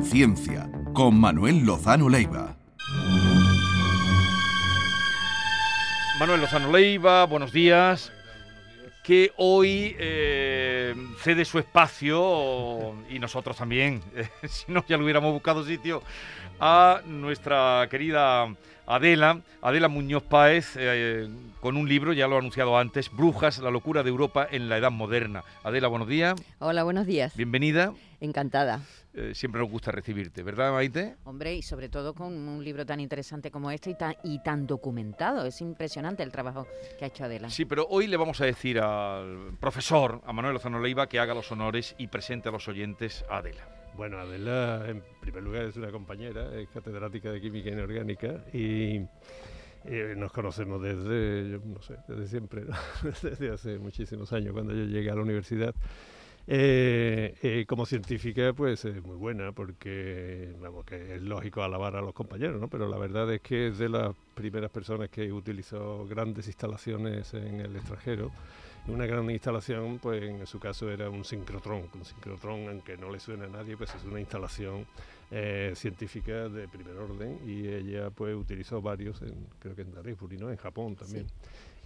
Conciencia, con Manuel Lozano Leiva. Manuel Lozano Leiva, buenos días. Que hoy eh, cede su espacio, y nosotros también, si no ya lo hubiéramos buscado sitio, a nuestra querida Adela, Adela Muñoz Páez, eh, con un libro, ya lo ha anunciado antes, Brujas, la locura de Europa en la Edad Moderna. Adela, buenos días. Hola, buenos días. Bienvenida. Encantada. Eh, siempre nos gusta recibirte, ¿verdad, Maite? Hombre, y sobre todo con un libro tan interesante como este y tan, y tan documentado. Es impresionante el trabajo que ha hecho Adela. Sí, pero hoy le vamos a decir al profesor, a Manuel Lozano Leiva, que haga los honores y presente a los oyentes a Adela. Bueno, Adela, en primer lugar, es una compañera, es catedrática de Química Inorgánica y eh, nos conocemos desde, no sé, desde siempre, desde hace muchísimos años, cuando yo llegué a la universidad. Eh, eh, como científica, pues es muy buena, porque vamos, que es lógico alabar a los compañeros, ¿no? Pero la verdad es que es de las primeras personas que utilizó grandes instalaciones en el extranjero. Una gran instalación, pues en su caso era un sincrotrón. Un sincrotrón, aunque no le suene a nadie, pues es una instalación eh, científica de primer orden y ella pues utilizó varios, en, creo que en Darifuri, ¿no? En Japón también.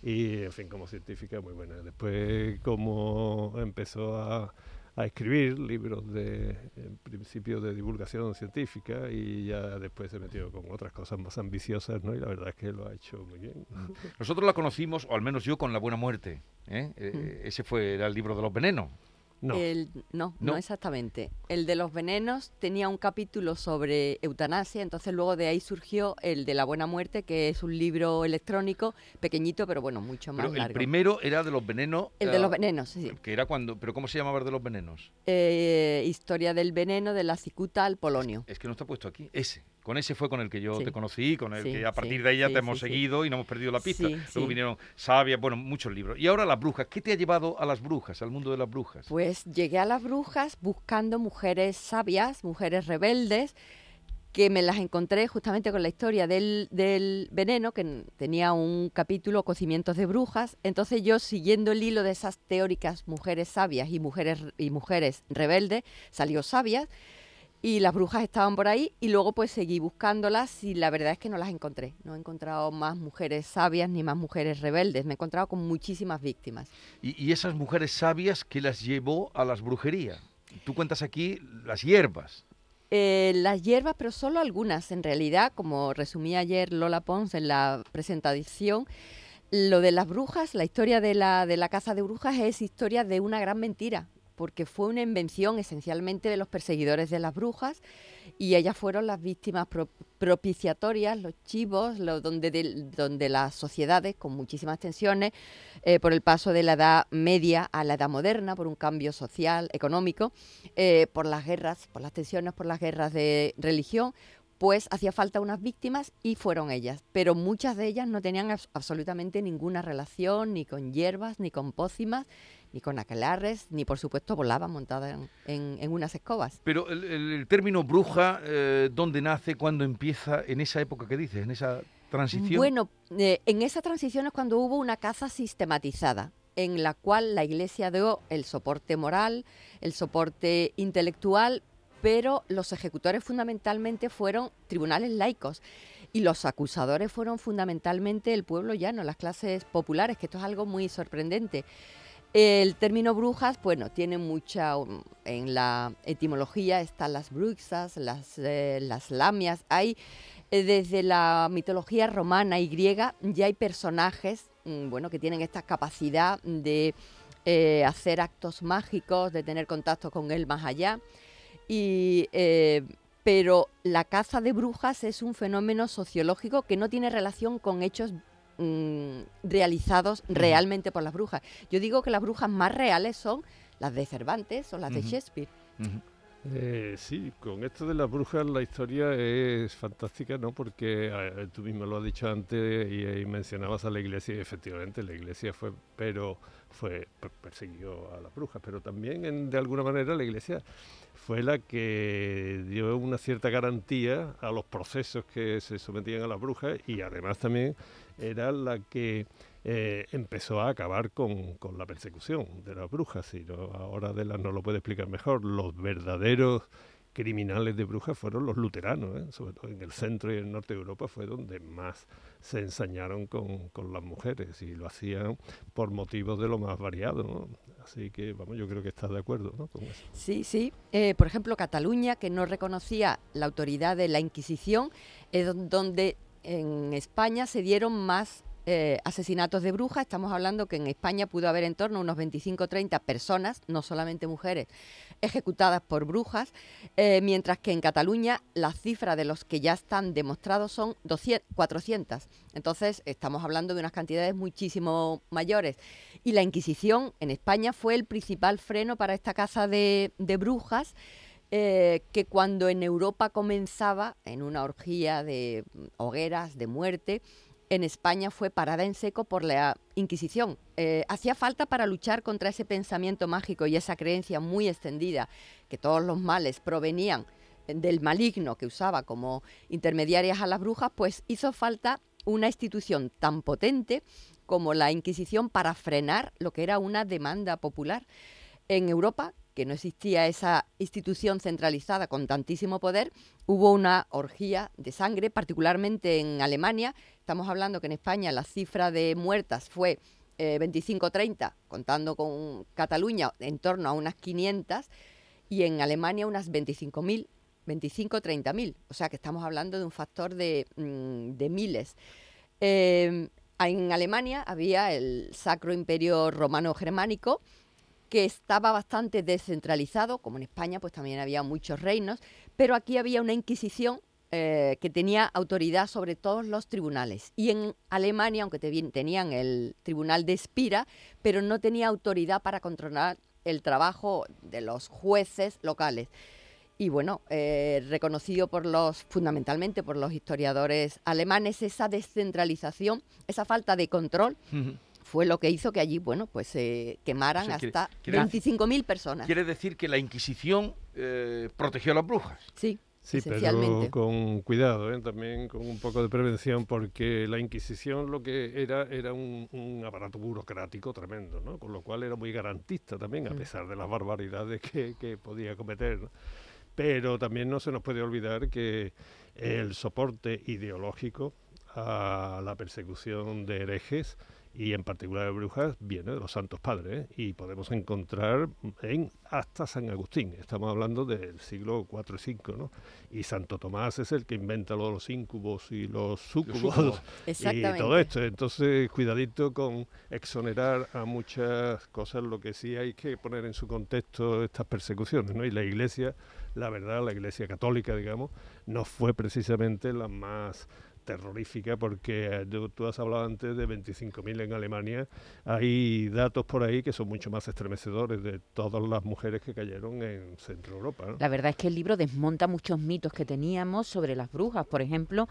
Y, en fin, como científica muy buena. Después, como empezó a, a escribir libros de, en principio, de divulgación científica y ya después se metió con otras cosas más ambiciosas, ¿no? Y la verdad es que lo ha hecho muy bien. Nosotros la conocimos, o al menos yo, con La Buena Muerte. ¿eh? Eh, ese fue era el libro de los venenos. No. no, no, exactamente. El de los venenos tenía un capítulo sobre eutanasia, entonces luego de ahí surgió el de la buena muerte, que es un libro electrónico pequeñito, pero bueno, mucho más pero largo. El primero era de los venenos. El de los venenos, sí. Que era cuando, pero ¿cómo se llamaba el de los venenos? Eh, historia del veneno de la cicuta al polonio. Es que no está puesto aquí. Ese. Con ese fue con el que yo te conocí, con el que a partir de ahí ya te hemos seguido y no hemos perdido la pista. Luego vinieron sabias, bueno, muchos libros. Y ahora las brujas. ¿Qué te ha llevado a las brujas, al mundo de las brujas? Pues llegué a las brujas buscando mujeres sabias, mujeres rebeldes, que me las encontré justamente con la historia del, del, veneno, que tenía un capítulo, Cocimientos de Brujas. Entonces yo, siguiendo el hilo de esas teóricas mujeres sabias y mujeres, y mujeres rebeldes, salió sabias y las brujas estaban por ahí y luego pues seguí buscándolas y la verdad es que no las encontré. No he encontrado más mujeres sabias ni más mujeres rebeldes. Me he encontrado con muchísimas víctimas. ¿Y, esas mujeres sabias qué las llevó a las brujerías? Tú cuentas aquí las hierbas. Eh, las hierbas, pero solo algunas. En realidad, como resumí ayer Lola Pons en la presentación, lo de las brujas, la historia de la, de la caza de brujas es historia de una gran mentira porque fue una invención esencialmente de los perseguidores de las brujas y ellas fueron las víctimas propiciatorias, los chivos, donde, donde las sociedades, con muchísimas tensiones, eh, por el paso de la edad media a la edad moderna, por un cambio social, económico, eh, por las guerras, por las tensiones, por las guerras de religión, pues hacía falta unas víctimas y fueron ellas. Pero muchas de ellas no tenían absolutamente ninguna relación ni con hierbas, ni con pócimas, ni con aquelarres, ni por supuesto volaban montadas en, unas escobas. Pero el, término bruja, eh, ¿dónde nace? ¿Cuándo empieza? ¿En esa época que dices? ¿En esa transición? Bueno, eh, en esa transición es cuando hubo una caza sistematizada en la cual la Iglesia dio el soporte moral, el soporte intelectual, pero los ejecutores fundamentalmente fueron tribunales laicos y los acusadores fueron fundamentalmente el pueblo llano, las clases populares, que esto es algo muy sorprendente. El término brujas, bueno, tiene mucha, um, en la etimología están las bruxas, las, eh, las lamias, hay eh, desde la mitología romana y griega ya hay personajes, mm, bueno, que tienen esta capacidad de eh, hacer actos mágicos, de tener contacto con el más allá. Y, eh, pero la caza de brujas es un fenómeno sociológico que no tiene relación con hechos mm, realizados realmente por las brujas. Yo digo que las brujas más reales son las de Cervantes o las de Shakespeare. Eh, sí, con esto de las brujas la historia es fantástica, ¿no? Porque tú mismo lo has dicho antes y, mencionabas a la iglesia y efectivamente la iglesia fue, pero fue persiguió a las brujas, pero también de alguna manera la iglesia fue la que dio una cierta garantía a los procesos que se sometían a las brujas y además también era la que eh, empezó a acabar con, la persecución de las brujas. Y ahora de las no lo puede explicar mejor. Los verdaderos criminales de brujas fueron los luteranos, ¿eh? sobre todo en el centro y el norte de Europa fue donde más se ensañaron con, con las mujeres y lo hacían por motivos de lo más variado. ¿no? Así que, vamos, yo creo que estás de acuerdo ¿no? con eso. Sí, sí. Eh, por ejemplo, Cataluña, que no reconocía la autoridad de la Inquisición, es donde en España se dieron más eh, asesinatos de brujas. Estamos hablando que en España pudo haber en torno a unos 25 o 30 personas, no solamente mujeres, ejecutadas por brujas, eh, mientras que en Cataluña la cifra de los que ya están demostrados son 200, 400. Entonces estamos hablando de unas cantidades muchísimo mayores. Y la Inquisición en España fue el principal freno para esta casa de, brujas. Eh, que cuando en Europa comenzaba en una orgía de hogueras, de muerte, en España fue parada en seco por la Inquisición. Eh, hacía falta para luchar contra ese pensamiento mágico y esa creencia muy extendida que todos los males provenían del maligno que usaba como intermediarias a las brujas, pues hizo falta una institución tan potente como la Inquisición para frenar lo que era una demanda popular. En Europa, que no existía esa institución centralizada con tantísimo poder, hubo una orgía de sangre, particularmente en Alemania. Estamos hablando que en España la cifra de muertas fue eh, 25-30, contando con Cataluña en torno a unas 500, y en Alemania unas 25.000, 25-30.000. O sea que estamos hablando de un factor de, mm, de miles. Eh, en Alemania había el Sacro Imperio Romano Germánico, que estaba bastante descentralizado, como en España pues también había muchos reinos, pero aquí había una Inquisición eh, que tenía autoridad sobre todos los tribunales. Y en Alemania, aunque te, tenían el tribunal de Espira, pero no tenía autoridad para controlar el trabajo de los jueces locales. Y bueno, eh, reconocido por los, fundamentalmente por los historiadores alemanes, esa descentralización, esa falta de control. Fue lo que hizo que allí, bueno, pues se quemaran O sea, hasta quiere- 25.000 personas. Quiere decir que la Inquisición eh, protegió a las brujas. Sí, Sí, pero con cuidado, ¿eh? también con un poco de prevención, porque la Inquisición lo que era era un, un aparato burocrático tremendo, ¿no? con lo cual era muy garantista también, a Mm. pesar de las barbaridades que, que podía cometer. ¿no? Pero también no se nos puede olvidar que el soporte ideológico a la persecución de herejes y en particular de brujas viene de los santos padres ¿eh? y podemos encontrar en hasta San Agustín. Estamos hablando del siglo IV y V, ¿no? Y Santo Tomás es el que inventa lo de los íncubos y los súcubos y todo esto. Entonces, cuidadito con exonerar a muchas cosas, lo que sí hay que poner en su contexto estas persecuciones, ¿no? Y la Iglesia, la verdad, la Iglesia católica, digamos, no fue precisamente la más terrorífica porque eh, tú, has hablado antes de 25.000 en Alemania hay datos por ahí que son mucho más estremecedores de todas las mujeres que cayeron en Centro Europa. La verdad es que el libro desmonta muchos mitos que teníamos sobre las brujas. Por ejemplo,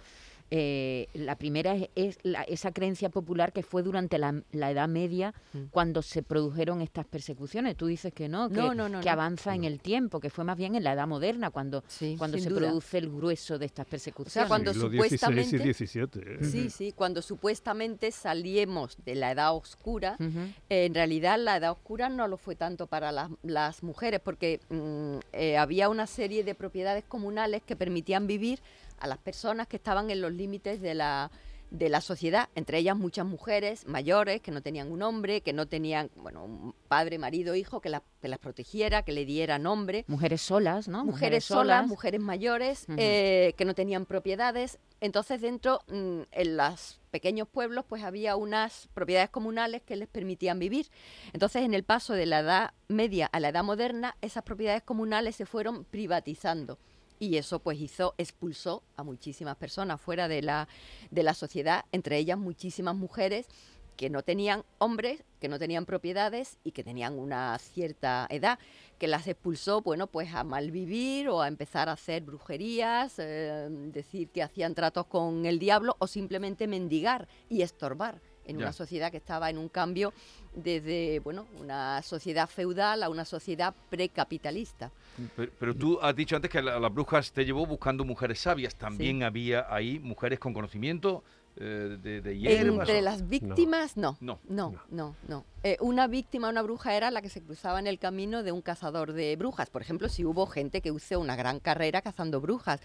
eh, la primera es, es la- esa creencia popular que fue durante la, la Edad Media Mm. cuando se produjeron estas persecuciones. Tú dices que no, que, No, no, no, que no. avanza en el tiempo, que fue más bien en la Edad Moderna cuando, Sí, cuando se duda. produce el grueso de estas persecuciones. cuando Siglo supuestamente- XVI y XVII ¿eh? Sí, sí, cuando supuestamente salíamos de la edad oscura, eh, en realidad la edad oscura no lo fue tanto para las, las mujeres, porque mm, eh, había una serie de propiedades comunales que permitían vivir a las personas que estaban en los límites de la de la sociedad, entre ellas muchas mujeres mayores que no tenían un hombre, que no tenían, bueno, un padre, marido, hijo que, las- que las protegiera, que le diera nombre. Mujeres solas, ¿no? mujeres solas, mujeres mayores, eh, que no tenían propiedades. Entonces dentro, mm, en los pequeños pueblos, pues había unas propiedades comunales que les permitían vivir. Entonces en el paso de la edad media a la edad moderna, esas propiedades comunales se fueron privatizando. Y eso pues hizo, expulsó a muchísimas personas fuera de la, de la sociedad, entre ellas muchísimas mujeres que no tenían hombres, que no tenían propiedades y que tenían una cierta edad, que las expulsó, bueno, pues a malvivir o a empezar a hacer brujerías, eh, decir que hacían tratos con el diablo o simplemente mendigar y estorbar en Ya. una sociedad que estaba en un cambio desde, bueno, una sociedad feudal a una sociedad precapitalista. Pero, pero tú has dicho antes que la- las brujas te llevó buscando mujeres sabias. También había ahí mujeres con conocimiento eh, de, de hierbas. Entre o- las víctimas, no. No. No, no, no. Eh, una víctima, una bruja era la que se cruzaba en el camino de un cazador de brujas. Por ejemplo, si hubo gente que hizo una gran carrera cazando brujas.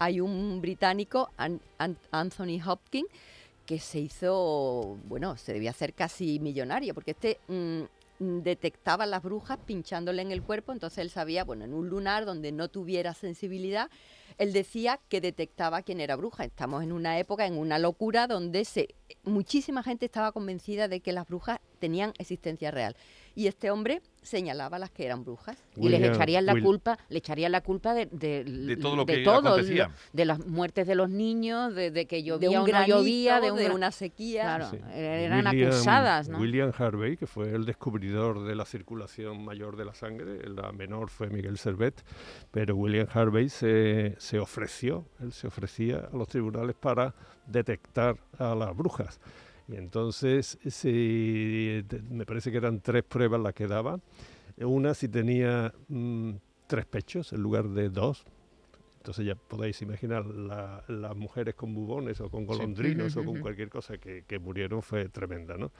Hay un británico, An- An- Anthony Hopkins, que se hizo, bueno, se debía hacer casi millonario, porque este mm, detectaba las brujas pinchándole en el cuerpo, entonces él sabía, bueno, en un lunar donde no tuviera sensibilidad, él decía que detectaba quién era bruja. Estamos en una época, en una locura donde se, muchísima gente estaba convencida de que las brujas tenían existencia real. Y este hombre señalaba las que eran brujas. y les William- echarían la Will- culpa, le echarían la culpa de, de, De todo lo de que todo, acontecía. de las muertes de los niños, de, de que de llovía un o no llovía, de, un una sequía. Claro, Sí. eran William- acusadas, ¿no? William Harvey, que fue el descubridor de la circulación mayor de la sangre, la menor fue Miguel Servet, pero William Harvey se, se ofreció, él se ofrecía a los tribunales para detectar a las brujas. Y entonces, si, me parece que eran tres pruebas las que daba. Una si tenía mm, tres pechos en lugar de dos. Entonces ya podéis imaginar la- las mujeres con bubones o con golondrinos o con cualquier cosa que, que murieron fue tremenda, ¿no?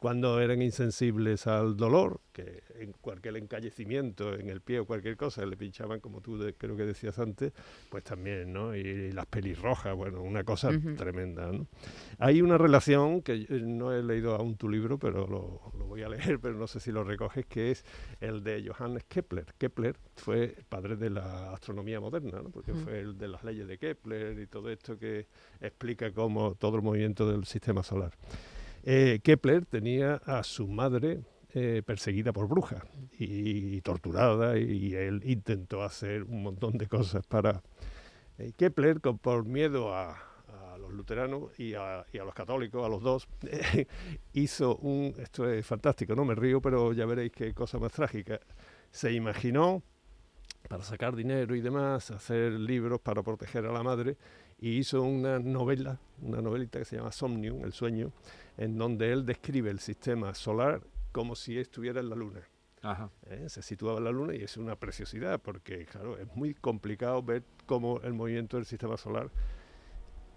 Cuando eran insensibles al dolor, que en cualquier encallecimiento en el pie o cualquier cosa le pinchaban, como tú de- creo que decías antes, pues también, ¿no? Y, las pelirrojas, bueno, una cosa tremenda, ¿no? Hay una relación que yo no he leído aún tu libro, pero lo, lo voy a leer, pero no sé si lo recoges, que es el de Johannes Kepler. Kepler fue el padre de la astronomía moderna, ¿no? porque fue el de las leyes de Kepler y todo esto que explica cómo todo el movimiento del sistema solar. Eh, Kepler tenía a su madre eh, perseguida por brujas y, torturada y, él intentó hacer un montón de cosas para... eh, Kepler, por miedo a, a los luteranos y a, y a los católicos, a los dos, hizo un... Esto es fantástico, no me río, pero ya veréis qué cosa más trágica. Se imaginó, para sacar dinero y demás, hacer libros para proteger a la madre, y hizo una novela, una novelita que se llama Somnium, El sueño, en donde él describe el sistema solar como si estuviera en la luna. Ajá. ¿eh? Se situaba en la luna y es una preciosidad, porque claro, es muy complicado ver cómo el movimiento del sistema solar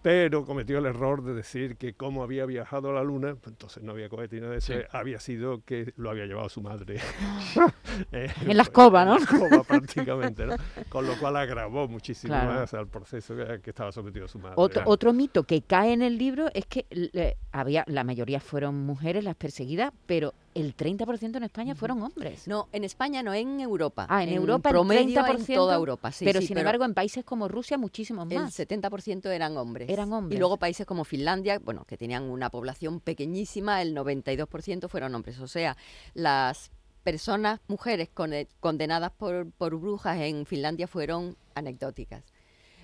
pero cometió el error de decir que como había viajado a la Luna, entonces no había cohete nada de eso, Sí. había sido que lo había llevado su madre. Eh, En la escoba, ¿no? En la escoba prácticamente, ¿no? Con lo cual agravó muchísimo Claro. más al proceso que, que estaba sometido su madre. Otro, Ah, otro mito que cae en el libro es que le- había la mayoría fueron mujeres las perseguidas, pero el 30% en España fueron hombres. No, en España no, en Europa. Ah, en Europa el promedio 30%, en toda Europa, sí, pero sí, sin embargo en países como Rusia muchísimos el más. 70% eran hombres. Eran hombres. Y luego países como Finlandia, bueno, que tenían una población pequeñísima, el 92% fueron hombres. O sea, las personas, mujeres con- condenadas por, por brujas en Finlandia fueron anecdóticas.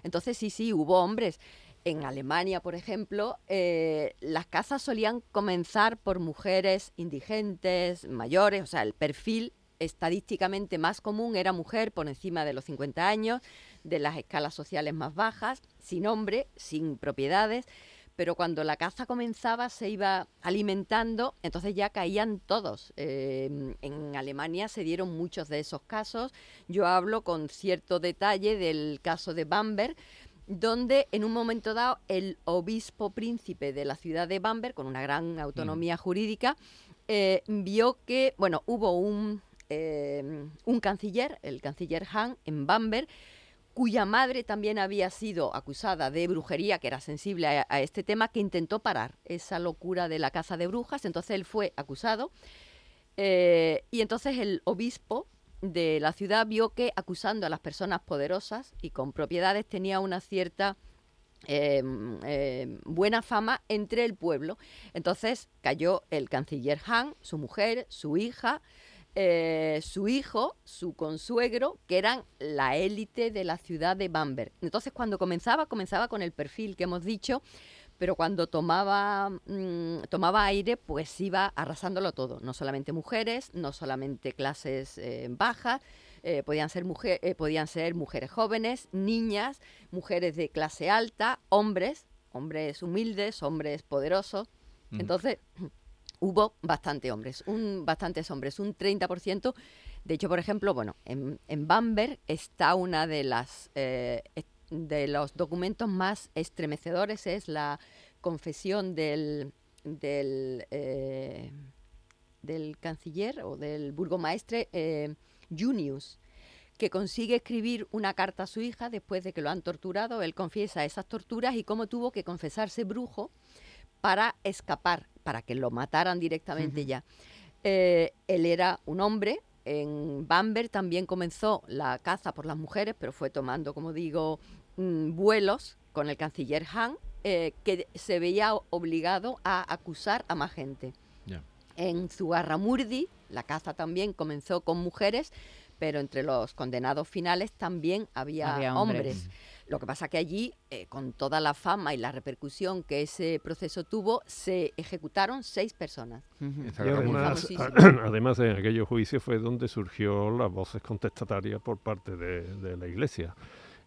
Entonces, sí, sí, hubo hombres. En Alemania, por ejemplo, eh, las casas solían comenzar por mujeres indigentes, mayores, o sea, el perfil estadísticamente más común era mujer por encima de los 50 años, de las escalas sociales más bajas, sin hombre, sin propiedades, pero cuando la caza comenzaba se iba alimentando, entonces ya caían todos. Eh, en Alemania se dieron muchos de esos casos. Yo hablo con cierto detalle del caso de Bamberg, donde en un momento dado el obispo príncipe de la ciudad de Bamberg, con una gran autonomía jurídica, eh, vio que, bueno, hubo un, eh, un canciller, el canciller Hahn, en Bamberg, cuya madre también había sido acusada de brujería, que era sensible a, a este tema, que intentó parar esa locura de la caza de brujas. Entonces él fue acusado eh, y entonces el obispo de la ciudad vio que acusando a las personas poderosas y con propiedades tenía una cierta eh, eh, buena fama entre el pueblo. Entonces cayó el canciller Hahn, su mujer, su hija, eh, su hijo, su consuegro, que eran la élite de la ciudad de Bamberg. Entonces cuando comenzaba, comenzaba con el perfil que hemos dicho, pero cuando tomaba, mm, tomaba aire, pues iba arrasándolo todo. No solamente mujeres, no solamente clases eh, bajas, eh, podían, ser mujer, eh, podían ser mujeres jóvenes, niñas, mujeres de clase alta, hombres, hombres humildes, hombres poderosos. Entonces, hubo bastante hombres, un, bastantes hombres, un 30%. De hecho, por ejemplo, bueno, en, en Bamberg está una de las eh, de los documentos más estremecedores, es la confesión del, del, eh, del canciller o del burgomaestre eh, Junius, que consigue escribir una carta a su hija después de que lo han torturado. Él confiesa esas torturas y cómo tuvo que confesarse brujo para escapar, para que lo mataran directamente ya. Eh, él era un hombre. En Bamberg también comenzó la caza por las mujeres, pero fue tomando, como digo, mm, vuelos con el canciller Hahn, eh, que se veía obligado a acusar a más gente. En Zugarramurdi, la caza también comenzó con mujeres, pero entre los condenados finales también había, Había hombres. hombres. Lo que pasa que allí, eh, con toda la fama y la repercusión que ese proceso tuvo, se ejecutaron seis personas. Además, en aquellos juicios fue donde surgió las voces contestatarias por parte de, de la Iglesia.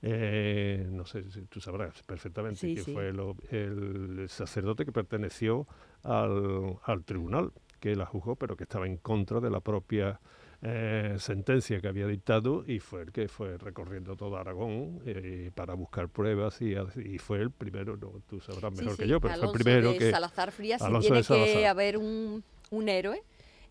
Eh, no sé si tú sabrás perfectamente Sí, que sí. fue lo- el sacerdote que perteneció al, al tribunal que la juzgó, pero que estaba en contra de la propia eh, sentencia que había dictado y fue el que fue recorriendo todo Aragón eh, para buscar pruebas y, y fue el primero, no, tú sabrás mejor sí, que yo, pero Alonso fue el primero de que... Salazar Frías, si tiene Salazar. que haber un, un héroe,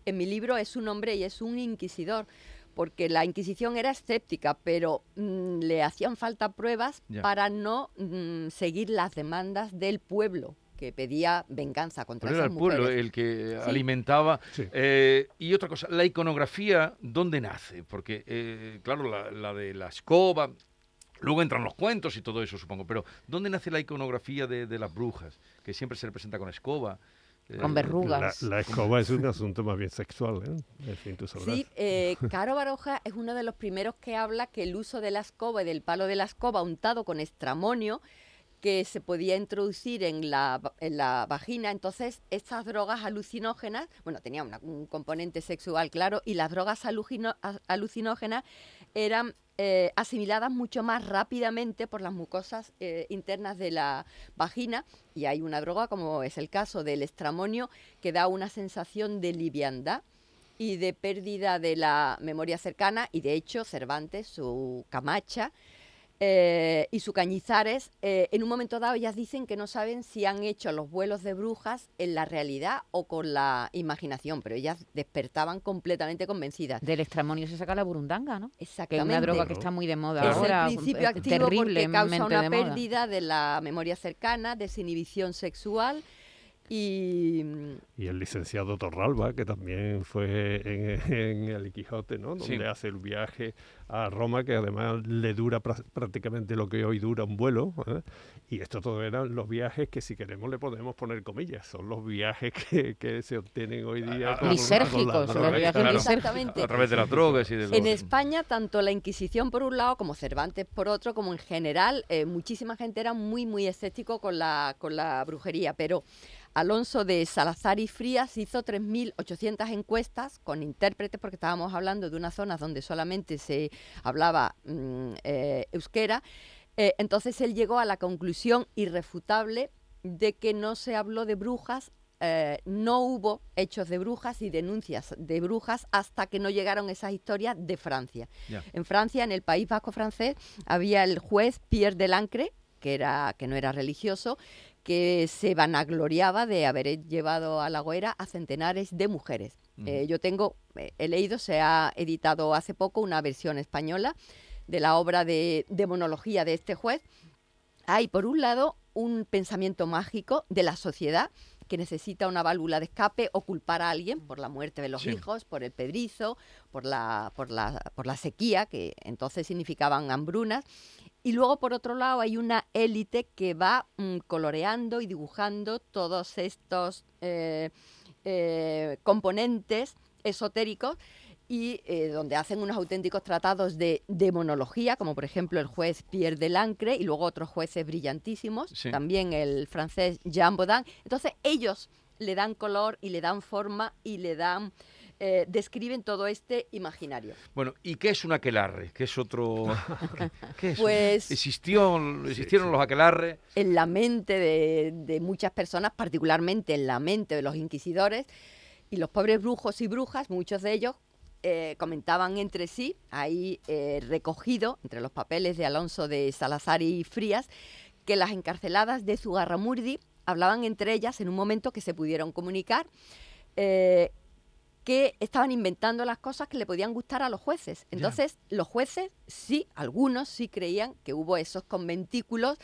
en mi libro es un hombre y es un inquisidor, porque la Inquisición era escéptica, pero mm, le hacían falta pruebas Ya. para no mm, seguir las demandas del pueblo que pedía venganza contra Pero era esas el pueblo el que Sí. alimentaba. Sí. Eh, y otra cosa, la iconografía, ¿dónde nace? Porque, eh, claro, la, la de la escoba, luego entran los cuentos y todo eso, supongo, pero ¿dónde nace la iconografía de, de las brujas? Que siempre se representa con escoba. Eh, Con verrugas. La, la escoba es un asunto más bien sexual, ¿eh? En fin, tú sabrás. Sí, eh, Caro Baroja es uno de los primeros que habla que el uso de la escoba y del palo de la escoba untado con estramonio que se podía introducir en la, en la vagina. Entonces, estas drogas alucinógenas, bueno, tenían una- un componente sexual, claro, y las drogas alugino- a- alucinógenas eran eh, asimiladas mucho más rápidamente por las mucosas eh, internas de la vagina. Y hay una droga, como es el caso del estramonio, que da una sensación de liviandad y de pérdida de la memoria cercana y de hecho Cervantes, su Camacha eh, y su Cañizares, eh, en un momento dado ellas dicen que no saben si han hecho los vuelos de brujas en la realidad o con la imaginación, pero ellas despertaban completamente convencidas. Del estramonio se saca la burundanga, ¿no? Que es Exactamente. una droga que está muy de moda es ahora. el principio eh, activo porque causa una de pérdida de la memoria cercana, desinhibición sexual y Y el licenciado Torralba, que también fue en, en El Quijote, ¿no? Sí. Donde hace el viaje a Roma, que además le dura pra- prácticamente lo que hoy dura un vuelo. ¿eh? Y esto todo eran los viajes que, si queremos, le podemos poner comillas. Son los viajes que, que se obtienen hoy día. con- Lisérgicos, con la los viajes Claro. lisérgicos. exactamente. A través de las drogas y de los... En España, tanto la Inquisición por un lado, como Cervantes por otro, como en general, eh, muchísima gente era muy, muy escéptico con la, con la brujería, pero Alonso de Salazar y Frías hizo 3.800 encuestas con intérpretes, porque estábamos hablando de unas zonas donde solamente se hablaba mm, eh, euskera. Eh, entonces él llegó a la conclusión irrefutable de que no se habló de brujas eh, no hubo hechos de brujas y denuncias de brujas hasta que no llegaron esas historias de Francia. En Francia, en el País Vasco francés, había el juez Pierre Delancre, que, era, que no era religioso, que se vanagloriaba de haber llevado a la hoguera a centenares de mujeres. Eh, yo tengo, eh, he leído, se ha editado hace poco una versión española de la obra de, de monología de este juez. Hay, por un lado, un pensamiento mágico de la sociedad que necesita una válvula de escape o culpar a alguien por la muerte de los Sí. hijos, por el pedrizo, por la, por, la, por la sequía, que entonces significaban hambrunas. Y luego, por otro lado, hay una élite que va mm, coloreando y dibujando todos estos eh, eh, componentes esotéricos y eh, donde hacen unos auténticos tratados de demonología, como por ejemplo el juez Pierre Delancre y luego otros jueces brillantísimos, Sí. también el francés Jean Baudin. Entonces ellos le dan color y le dan forma y le dan, eh, describen todo este imaginario. Bueno, ¿y qué es un aquelarre? ¿Qué es otro...? ¿Qué, qué es? Pues- Existió, existieron sí. los aquelarres. en la mente de, de muchas personas, particularmente en la mente de los inquisidores, y los pobres brujos y brujas, muchos de ellos eh, comentaban entre sí, ahí eh, recogido entre los papeles de Alonso de Salazar y Frías, que las encarceladas de Zugarramurdi hablaban entre ellas en un momento que se pudieron comunicar. eh, que estaban inventando las cosas que le podían gustar a los jueces. Entonces, los jueces sí, algunos sí creían que hubo esos conventículos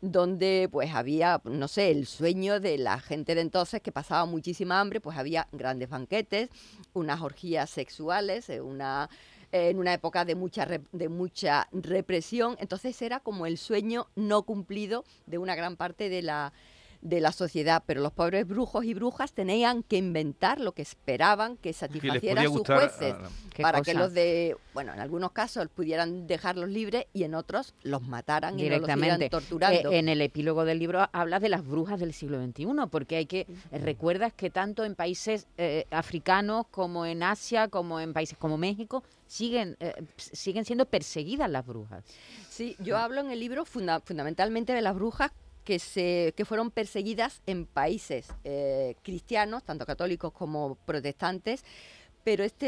donde pues había, no sé, el sueño de la gente de entonces que pasaba muchísima hambre, pues había grandes banquetes, unas orgías sexuales, eh, una en una época de mucha de mucha represión, entonces era como el sueño no cumplido de una gran parte de la de la sociedad, pero los pobres brujos y brujas tenían que inventar lo que esperaban que satisfaciera a sus jueces a- Qué para que los de, bueno, en algunos casos pudieran dejarlos libres y en otros los mataran y no los directamente. torturando. Eh, en el epílogo del libro habla de las brujas del siglo XXI, porque hay que recuerdas que tanto en países eh, africanos como en Asia, como en países como México, siguen eh, siguen siendo perseguidas las brujas. Sí, yo hablo en el libro funda- fundamentalmente de las brujas que, se, que fueron perseguidas en países eh, cristianos, tanto católicos como protestantes, pero esta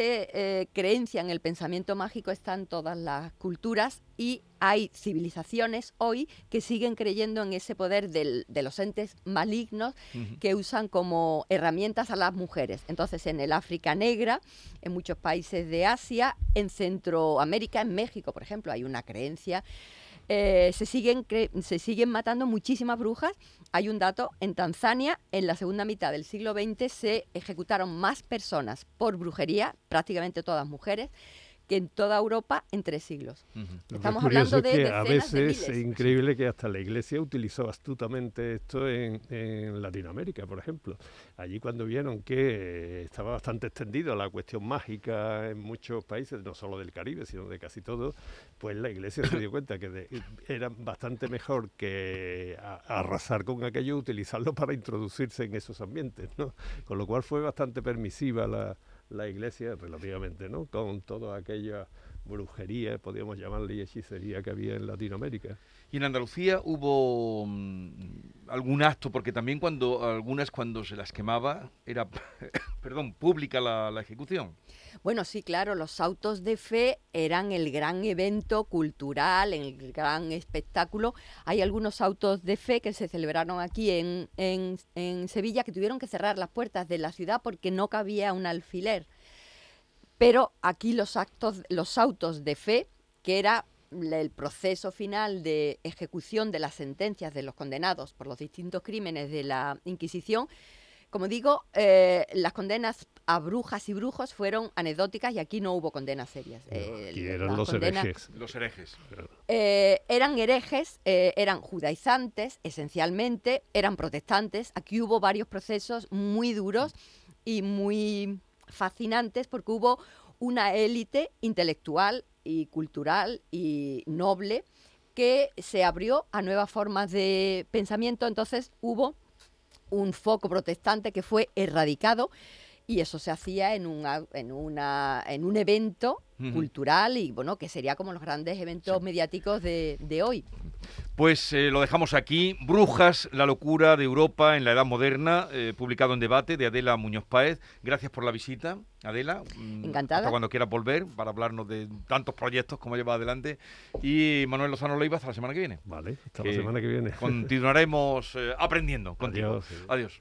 creencia en el pensamiento mágico está en todas las culturas y hay civilizaciones hoy que siguen creyendo en ese poder del- de los entes malignos que usan como herramientas a las mujeres. Entonces, en el África Negra, en muchos países de Asia, en Centroamérica, en México, por ejemplo, hay una creencia. Eh, se, siguen se siguen matando muchísimas brujas. Hay un dato, en Tanzania, en la segunda mitad del siglo XX, se ejecutaron más personas por brujería, prácticamente todas mujeres, que en toda Europa en tres siglos. Estamos hablando de es que a veces es increíble que hasta la Iglesia utilizó astutamente esto en, en Latinoamérica, por ejemplo. Allí cuando vieron que eh, estaba bastante extendido la cuestión mágica en muchos países, no solo del Caribe, sino de casi todo, pues la Iglesia se dio cuenta que de- era bastante mejor que a- arrasar con aquello, utilizarlo para introducirse en esos ambientes, ¿no? Con lo cual fue bastante permisiva la, la Iglesia, relativamente, ¿no? Con toda aquella brujería, podríamos llamarle, y hechicería que había en Latinoamérica. Y en Andalucía hubo mm, algún acto, porque también cuando algunas cuando se las quemaba era, perdón, pública la, la ejecución. Bueno, sí, claro, los autos de fe eran el gran evento cultural, el gran espectáculo. Hay algunos autos de fe que se celebraron aquí en, en- en Sevilla que tuvieron que cerrar las puertas de la ciudad porque no cabía un alfiler. Pero aquí los actos, los autos de fe, que era el proceso final de ejecución de las sentencias de los condenados por los distintos crímenes de la Inquisición, como digo, eh, las condenas a brujas y brujos fueron anecdóticas y aquí no hubo condenas serias. Eh, eran los condenas- herejes. Los herejes. eh, eran herejes, eh, eran judaizantes esencialmente, eran protestantes. Aquí hubo varios procesos muy duros y muy fascinantes porque hubo una élite intelectual y cultural y noble que se abrió a nuevas formas de pensamiento. Entonces hubo un foco protestante que fue erradicado y eso se hacía en, un, a- en, una, en un evento cultural y bueno, que sería como los grandes eventos mediáticos de, de hoy. Pues eh, lo dejamos aquí. Brujas, la locura de Europa en la Edad Moderna, eh, publicado en debate de Adela Muñoz Páez. Gracias por la visita, Adela. Mm, Encantada. Hasta cuando quieras volver para hablarnos de tantos proyectos como lleva adelante. Y Manuel Lozano Leiva, hasta la semana que viene. Vale, hasta la semana que viene. Continuaremos eh, aprendiendo contigo. Adiós.